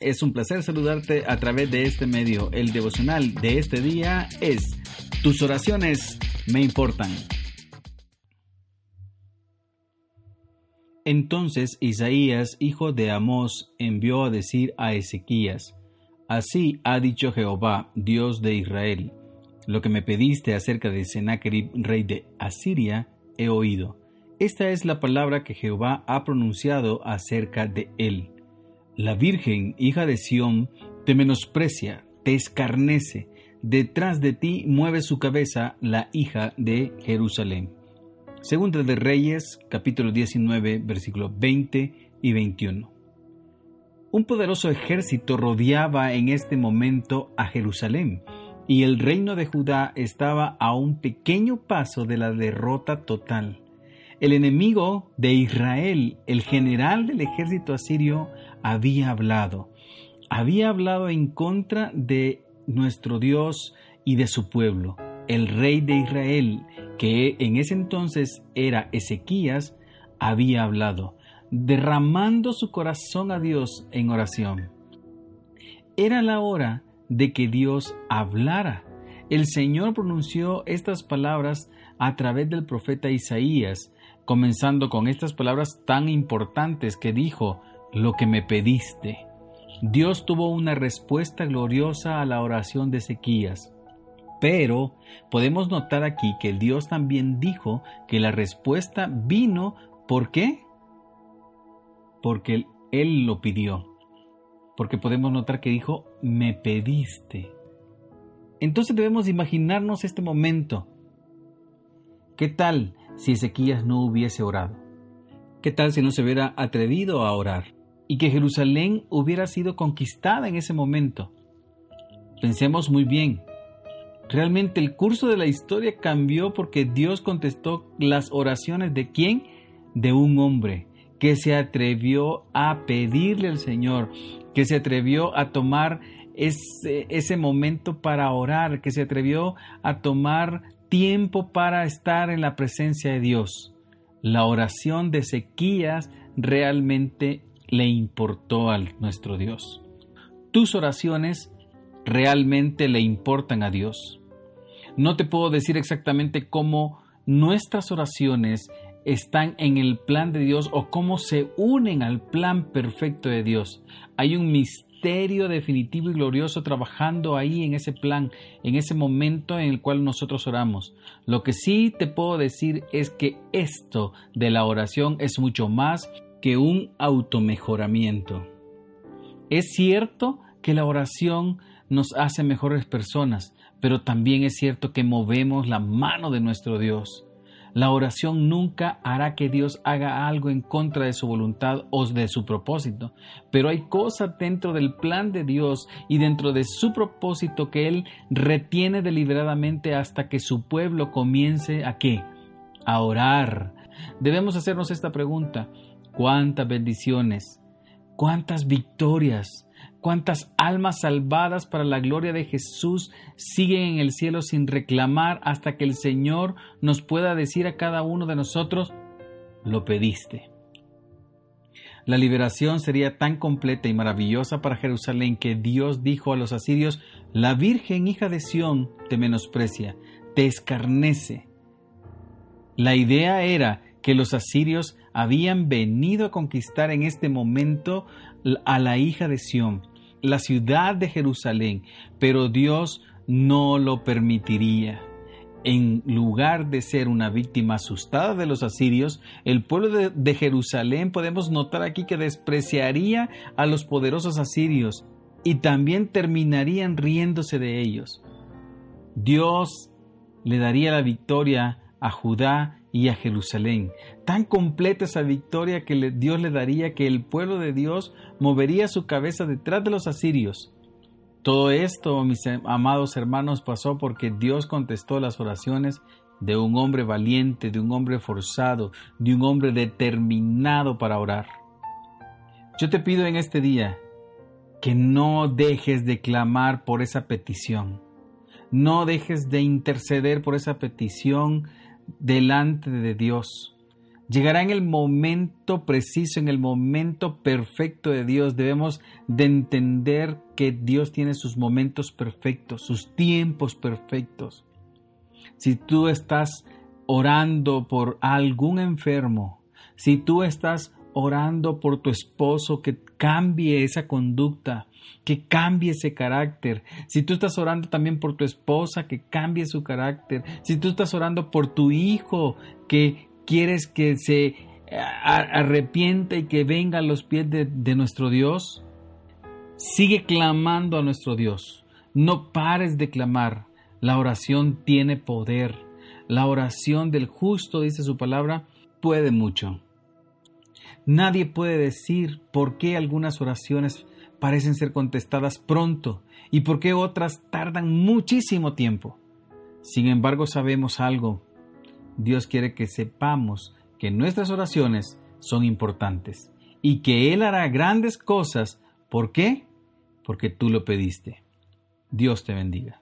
Es un placer saludarte a través de este medio. El devocional de este día es Tus oraciones me importan. Entonces Isaías, hijo de Amós, envió a decir a Ezequías, Así ha dicho Jehová, Dios de Israel, lo que me pediste acerca de Sennacherib, rey de Asiria, he oído. Esta es la palabra que Jehová ha pronunciado acerca de él. La Virgen, hija de Sión, te menosprecia, te escarnece, detrás de ti mueve su cabeza la hija de Jerusalén. Segunda de Reyes, capítulo 19, versículos 20 y 21. Un poderoso ejército rodeaba en este momento a Jerusalén, y el reino de Judá estaba a un pequeño paso de la derrota total. El enemigo de Israel, el general del ejército asirio, había hablado. Había hablado en contra de nuestro Dios y de su pueblo. El rey de Israel, que en ese entonces era Ezequías, había hablado, derramando su corazón a Dios en oración. Era la hora de que Dios hablara. El Señor pronunció estas palabras a través del profeta Isaías, comenzando con estas palabras tan importantes que dijo, lo que me pediste. Dios tuvo una respuesta gloriosa a la oración de Ezequías. Pero podemos notar aquí que Dios también dijo que la respuesta vino ¿por qué? Porque Él lo pidió. Porque podemos notar que dijo, me pediste. Entonces debemos imaginarnos este momento. ¿Qué tal si Ezequías no hubiese orado? ¿Qué tal si no se hubiera atrevido a orar? Y que Jerusalén hubiera sido conquistada en ese momento. Pensemos muy bien. Realmente el curso de la historia cambió porque Dios contestó las oraciones de quién? De un hombre que se atrevió a pedirle al Señor, que se atrevió a tomar ese, ese momento para orar, que se atrevió a tomar tiempo para estar en la presencia de Dios. La oración de Ezequías realmente le importó a nuestro Dios. Tus oraciones realmente le importan a Dios. No te puedo decir exactamente cómo nuestras oraciones están en el plan de Dios o cómo se unen al plan perfecto de Dios. Hay un misterio definitivo y glorioso trabajando ahí en ese plan, en ese momento en el cual nosotros oramos. Lo que sí te puedo decir es que esto de la oración es mucho más que un automejoramiento. Es cierto que la oración nos hace mejores personas, pero también es cierto que movemos la mano de nuestro Dios. La oración nunca hará que Dios haga algo en contra de su voluntad o de su propósito, pero hay cosas dentro del plan de Dios y dentro de su propósito que Él retiene deliberadamente hasta que su pueblo comience a qué? A orar. Debemos hacernos esta pregunta. ¿Cuántas bendiciones? ¿Cuántas victorias? Cuántas almas salvadas para la gloria de Jesús siguen en el cielo sin reclamar hasta que el Señor nos pueda decir a cada uno de nosotros, lo pediste. La liberación sería tan completa y maravillosa para Jerusalén que Dios dijo a los asirios, la Virgen hija de Sión te menosprecia, te escarnece. La idea era que los asirios habían venido a conquistar en este momento a la hija de Sión, la ciudad de Jerusalén, pero Dios no lo permitiría. En lugar de ser una víctima asustada de los asirios, el pueblo de, Jerusalén podemos notar aquí que despreciaría a los poderosos asirios y también terminarían riéndose de ellos. Dios le daría la victoria a Judá y a Jerusalén. Tan completa esa victoria que Dios le daría que el pueblo de Dios movería su cabeza detrás de los asirios. Todo esto, mis amados hermanos, pasó porque Dios contestó las oraciones de un hombre valiente, de un hombre forzado, de un hombre determinado para orar. Yo te pido en este día que no dejes de clamar por esa petición. No dejes de interceder por esa petición delante de Dios. llegará en el momento preciso, en el momento perfecto de Dios. Debemos de entender que Dios tiene sus momentos perfectos, sus tiempos perfectos. Si tú estás orando por algún enfermo, si tú estás orando por tu esposo que cambie esa conducta, que cambie ese carácter. Si tú estás orando también por tu esposa, que cambie su carácter. Si tú estás orando por tu hijo, que quieres que se arrepienta y que venga a los pies de nuestro Dios, sigue clamando a nuestro Dios. No pares de clamar. La oración tiene poder. La oración del justo, dice su palabra, puede mucho. Nadie puede decir por qué algunas oraciones parecen ser contestadas pronto y por qué otras tardan muchísimo tiempo. Sin embargo, sabemos algo. Dios quiere que sepamos que nuestras oraciones son importantes y que Él hará grandes cosas. ¿Por qué? Porque tú lo pediste. Dios te bendiga.